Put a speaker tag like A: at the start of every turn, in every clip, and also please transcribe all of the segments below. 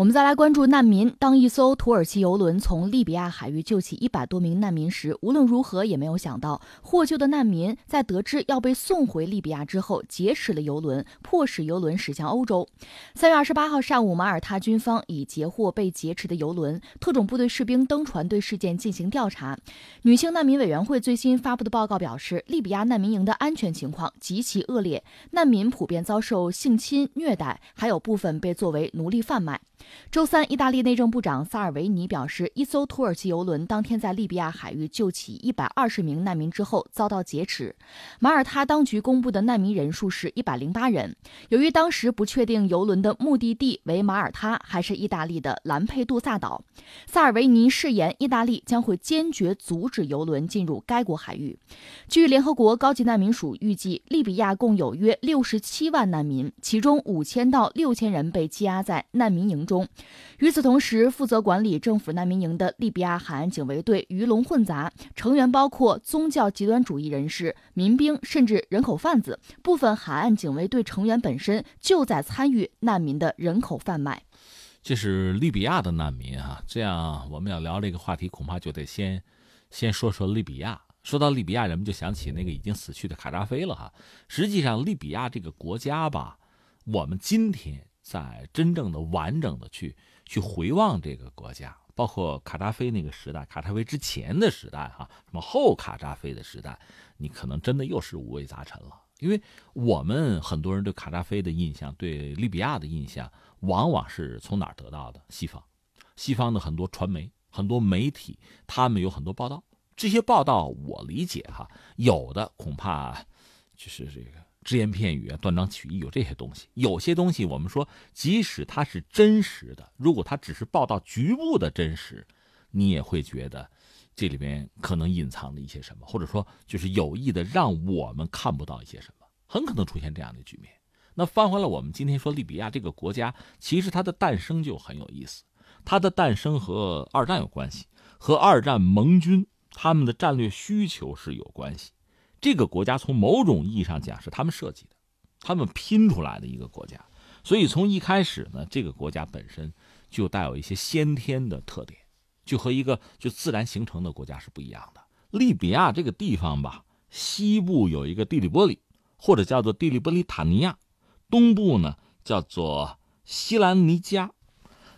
A: 我们再来关注难民。当一艘土耳其游轮从利比亚海域救起一百多名难民时，无论如何也没有想到，获救的难民在得知要被送回利比亚之后，劫持了游轮，迫使游轮驶向欧洲。三月二十八号上午，马耳他军方已截获被劫持的游轮，特种部队士兵登船对事件进行调查。女性难民委员会最新发布的报告表示，利比亚难民营的安全情况极其恶劣，难民普遍遭受性侵虐待，还有部分被作为奴隶贩卖。周三，意大利内政部长萨尔维尼表示，一艘土耳其游轮当天在利比亚海域救起一百二十名难民之后遭到劫持。马耳他当局公布的难民人数是一百零八人。由于当时不确定游轮的目的地为马耳他还是意大利的兰佩杜萨岛，萨尔维尼誓言，意大利将会坚决阻止游轮进入该国海域。据联合国高级难民署预计，利比亚共有约六十七万难民，其中五千到六千人被羁押在难民营。中，与此同时，负责管理政府难民营的利比亚海岸警卫队鱼龙混杂，成员包括宗教极端主义人士、民兵，甚至人口贩子。部分海岸警卫队成员本身就在参与难民的人口贩卖。
B: 这是利比亚的难民啊！这样我们要聊这个话题，恐怕就得先先说说利比亚。说到利比亚，人们就想起那个已经死去的卡扎菲了哈。实际上，利比亚这个国家吧，我们今天。在真正的完整的去去回望这个国家，包括卡扎菲那个时代，卡扎菲之前的时代，哈，什么后卡扎菲的时代，你可能真的又是五味杂陈了。因为我们很多人对卡扎菲的印象，对利比亚的印象，往往是从哪儿得到的？西方，西方的很多传媒、很多媒体，他们有很多报道。这些报道，我理解哈，有的恐怕就是这个。只言片语啊，断章取义，有这些东西。有些东西，我们说，即使它是真实的，如果它只是报道局部的真实，你也会觉得这里面可能隐藏着一些什么，或者说就是有意的让我们看不到一些什么，很可能出现这样的局面。那翻回来，我们今天说利比亚这个国家，其实它的诞生就很有意思。它的诞生和二战有关系，和二战盟军他们的战略需求是有关系。这个国家从某种意义上讲是他们设计的，他们拼出来的一个国家，所以从一开始呢，这个国家本身就带有一些先天的特点，就和一个就自然形成的国家是不一样的。利比亚这个地方吧，西部有一个蒂里波里，或者叫做蒂里波利塔尼亚，东部呢叫做西兰尼加，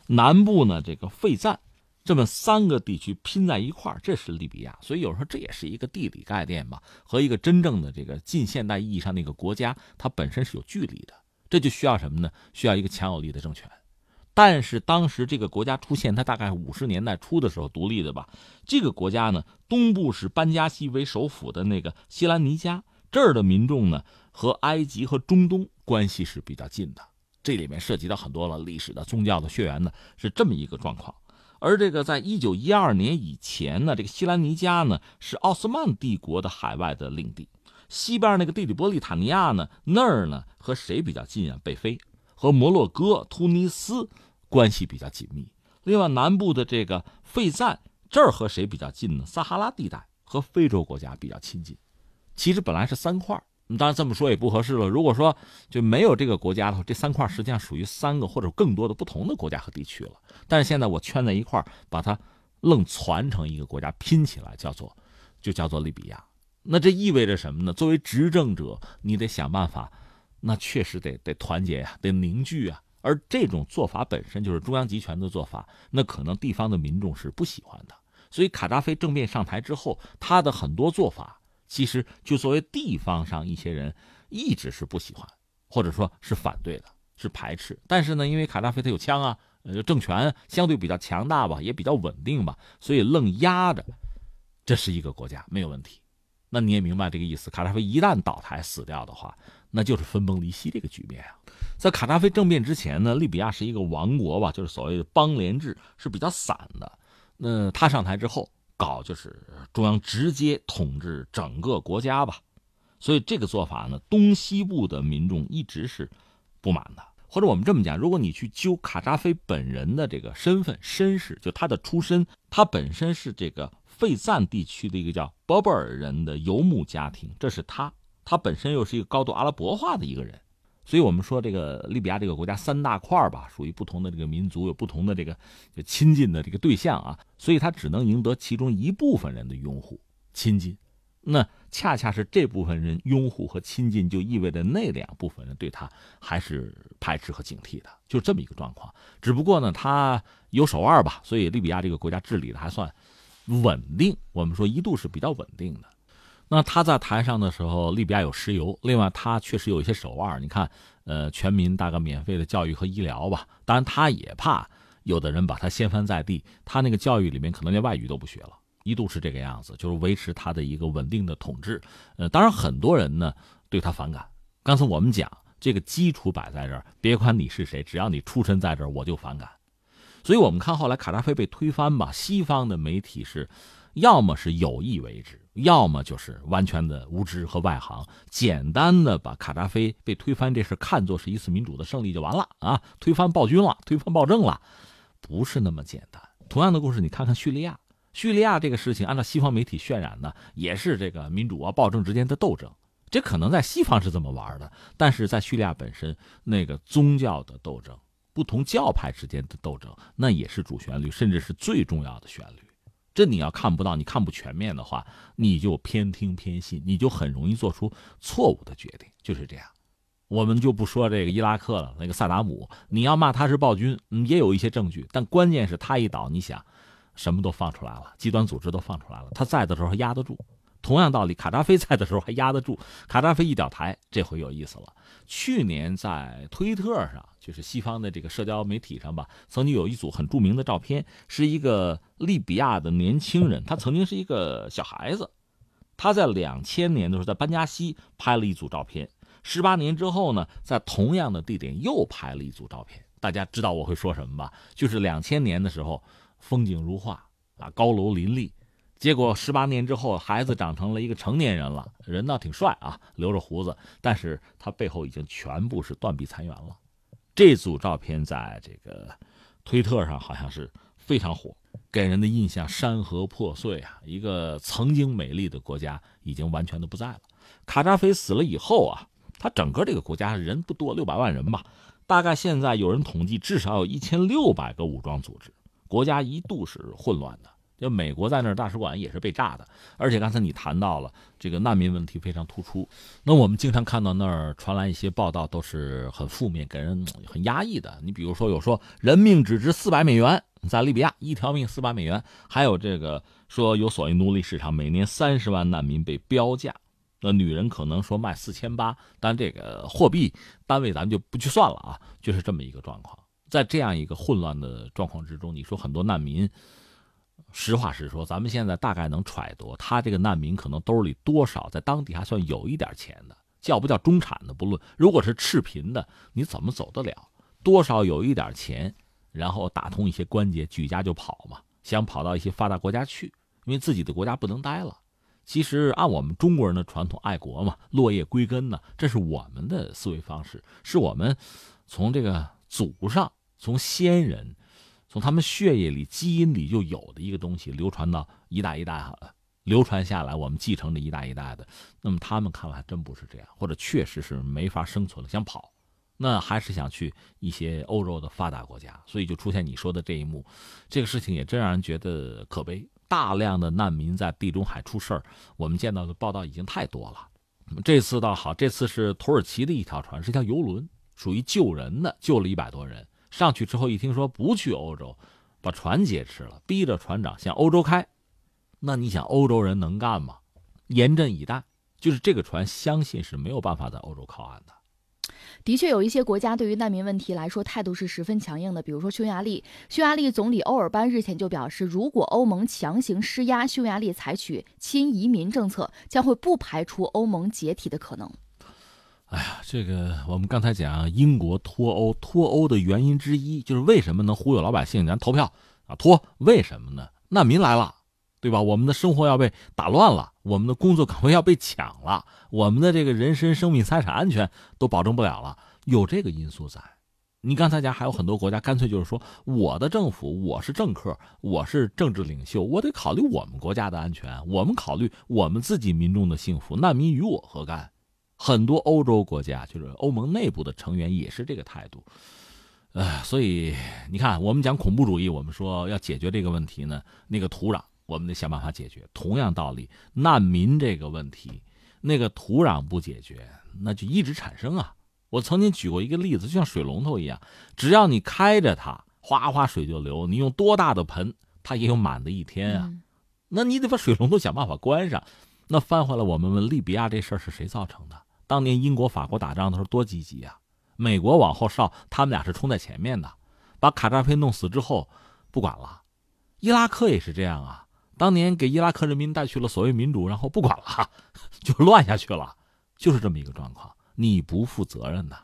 B: 南部呢这个费赞。这么三个地区拼在一块儿，这是利比亚，所以有时候这也是一个地理概念吧，和一个真正的这个近现代意义上那个国家，它本身是有距离的。这就需要什么呢？需要一个强有力的政权。但是当时这个国家出现，它大概五十年代初的时候独立的吧。这个国家呢，东部是班加西为首府的那个西兰尼加，这儿的民众呢和埃及和中东关系是比较近的。这里面涉及到很多了历史的、宗教的血缘的，是这么一个状况。而这个在一九一二年以前呢，这个西兰尼加呢是奥斯曼帝国的海外的领地，西边那个地里波利塔尼亚呢那儿呢和谁比较近啊？北非和摩洛哥、突尼斯关系比较紧密。另外南部的这个费赞这儿和谁比较近呢？撒哈拉地带和非洲国家比较亲近。其实本来是三块当然这么说也不合适了。如果说就没有这个国家的话，这三块实际上属于三个或者更多的不同的国家和地区了。但是现在我圈在一块把它愣攒成一个国家拼起来，叫做就叫做利比亚。那这意味着什么呢？作为执政者，你得想办法，那确实得得团结呀，得凝聚啊。而这种做法本身就是中央集权的做法，那可能地方的民众是不喜欢的。所以卡扎菲政变上台之后，他的很多做法。其实，就作为地方上一些人一直是不喜欢，或者说是反对的，是排斥。但是呢，因为卡扎菲他有枪啊，呃，政权相对比较强大吧，也比较稳定吧，所以愣压着，这是一个国家没有问题。那你也明白这个意思。卡扎菲一旦倒台死掉的话，那就是分崩离析这个局面啊。在卡扎菲政变之前呢，利比亚是一个王国吧，就是所谓的邦联制是比较散的。那他上台之后。搞就是中央直接统治整个国家吧，所以这个做法呢，东西部的民众一直是不满的。或者我们这么讲，如果你去揪卡扎菲本人的这个身份身世，就他的出身，他本身是这个费赞地区的一个叫伯伯尔人的游牧家庭，这是他，他本身又是一个高度阿拉伯化的一个人，所以我们说这个利比亚这个国家三大块吧，属于不同的这个民族，有不同的这个亲近的这个对象啊，所以他只能赢得其中一部分人的拥护亲近。那恰恰是这部分人拥护和亲近，就意味着那两部分人对他还是排斥和警惕的，就这么一个状况。只不过呢，他有手腕吧，所以利比亚这个国家治理的还算稳定。我们说一度是比较稳定的。那他在台上的时候，利比亚有石油，另外他确实有一些手腕。你看，呃，全民大概免费的教育和医疗吧。当然，他也怕有的人把他掀翻在地，他那个教育里面可能连外语都不学了。一度是这个样子，就是维持他的一个稳定的统治。呃，当然很多人呢对他反感。刚才我们讲这个基础摆在这儿，别管你是谁，只要你出身在这儿，我就反感。所以我们看后来卡扎菲被推翻吧，西方的媒体是要么是有意为之，要么就是完全的无知和外行，简单的把卡扎菲被推翻这事看作是一次民主的胜利就完了啊，推翻暴君了，推翻暴政了，不是那么简单。同样的故事，你看看叙利亚。叙利亚这个事情，按照西方媒体渲染呢，也是这个民主啊暴政之间的斗争。这可能在西方是这么玩的，但是在叙利亚本身，那个宗教的斗争，不同教派之间的斗争，那也是主旋律，甚至是最重要的旋律。这你要看不到，你看不全面的话，你就偏听偏信，你就很容易做出错误的决定。就是这样，我们就不说这个伊拉克了，那个萨达姆，你要骂他是暴君，也有一些证据，但关键是他一倒，你想。什么都放出来了，极端组织都放出来了。他在的时候还压得住，同样道理，卡扎菲在的时候还压得住。卡扎菲一掉台，这回有意思了。去年在推特上，就是西方的这个社交媒体上吧，曾经有一组很著名的照片，是一个利比亚的年轻人，他曾经是一个小孩子，他在两千年的时候在班加西拍了一组照片，十八年之后呢，在同样的地点又拍了一组照片。大家知道我会说什么吧？就是两千年的时候。风景如画啊，高楼林立。结果十八年之后，孩子长成了一个成年人了，人倒挺帅啊，留着胡子，但是他背后已经全部是断壁残垣了。这组照片在这个推特上好像是非常火，给人的印象山河破碎啊，一个曾经美丽的国家已经完全的不在了。卡扎菲死了以后啊，他整个这个国家人不多，六百万人吧，大概现在有人统计，至少有一千六百个武装组织。国家一度是混乱的，就美国在那儿大使馆也是被炸的，而且刚才你谈到了这个难民问题非常突出，那我们经常看到那儿传来一些报道都是很负面，给人很压抑的。你比如说有说人命只值四百美元，在利比亚一条命四百美元，还有这个说有所谓奴隶市场，每年三十万难民被标价，那女人可能说卖四千八，但这个货币单位咱们就不去算了啊，就是这么一个状况。在这样一个混乱的状况之中，你说很多难民，实话实说，咱们现在大概能揣度，他这个难民可能兜里多少在当地还算有一点钱的，叫不叫中产的不论。如果是赤贫的，你怎么走得了？多少有一点钱，然后打通一些关节，举家就跑嘛，想跑到一些发达国家去，因为自己的国家不能待了。其实按我们中国人的传统，爱国嘛，落叶归根呢，这是我们的思维方式，是我们从这个祖上。从先人，从他们血液里、基因里就有的一个东西，流传到一代一代，流传下来，我们继承着一代一代的。那么他们看来还真不是这样，或者确实是没法生存了，想跑，那还是想去一些欧洲的发达国家，所以就出现你说的这一幕。这个事情也真让人觉得可悲。大量的难民在地中海出事儿，我们见到的报道已经太多了。这次倒好，这次是土耳其的一条船，是一条游轮，属于救人的，救了一百多人。上去之后一听说不去欧洲，把船劫持了，逼着船长向欧洲开。那你想欧洲人能干吗？严阵以待，就是这个船相信是没有办法在欧洲靠岸的。
A: 的确，有一些国家对于难民问题来说态度是十分强硬的，比如说匈牙利。匈牙利总理欧尔班日前就表示，如果欧盟强行施压，匈牙利采取亲移民政策，将会不排除欧盟解体的可能。
B: 哎呀，这个我们刚才讲英国脱欧，脱欧的原因之一就是为什么能忽悠老百姓？咱投票啊，脱为什么呢？难民来了，对吧？我们的生活要被打乱了，我们的工作岗位要被抢了，我们的这个人身、生命、财产安全都保证不了了，有这个因素在。你刚才讲还有很多国家干脆就是说，我的政府，我是政客，我是政治领袖，我得考虑我们国家的安全，我们考虑我们自己民众的幸福，难民与我何干？很多欧洲国家，就是欧盟内部的成员也是这个态度。呃，所以你看，我们讲恐怖主义，我们说要解决这个问题呢，那个土壤我们得想办法解决。同样道理，难民这个问题，那个土壤不解决，那就一直产生啊。我曾经举过一个例子，就像水龙头一样，只要你开着它，哗哗水就流。你用多大的盆，它也有满的一天啊。那你得把水龙头想办法关上。那翻回来，我们问利比亚这事儿是谁造成的？当年英国、法国打仗的时候多积极啊！美国往后哨，他们俩是冲在前面的，把卡扎菲弄死之后，不管了。伊拉克也是这样啊，当年给伊拉克人民带去了所谓民主，然后不管了，就乱下去了，就是这么一个状况。你不负责任的！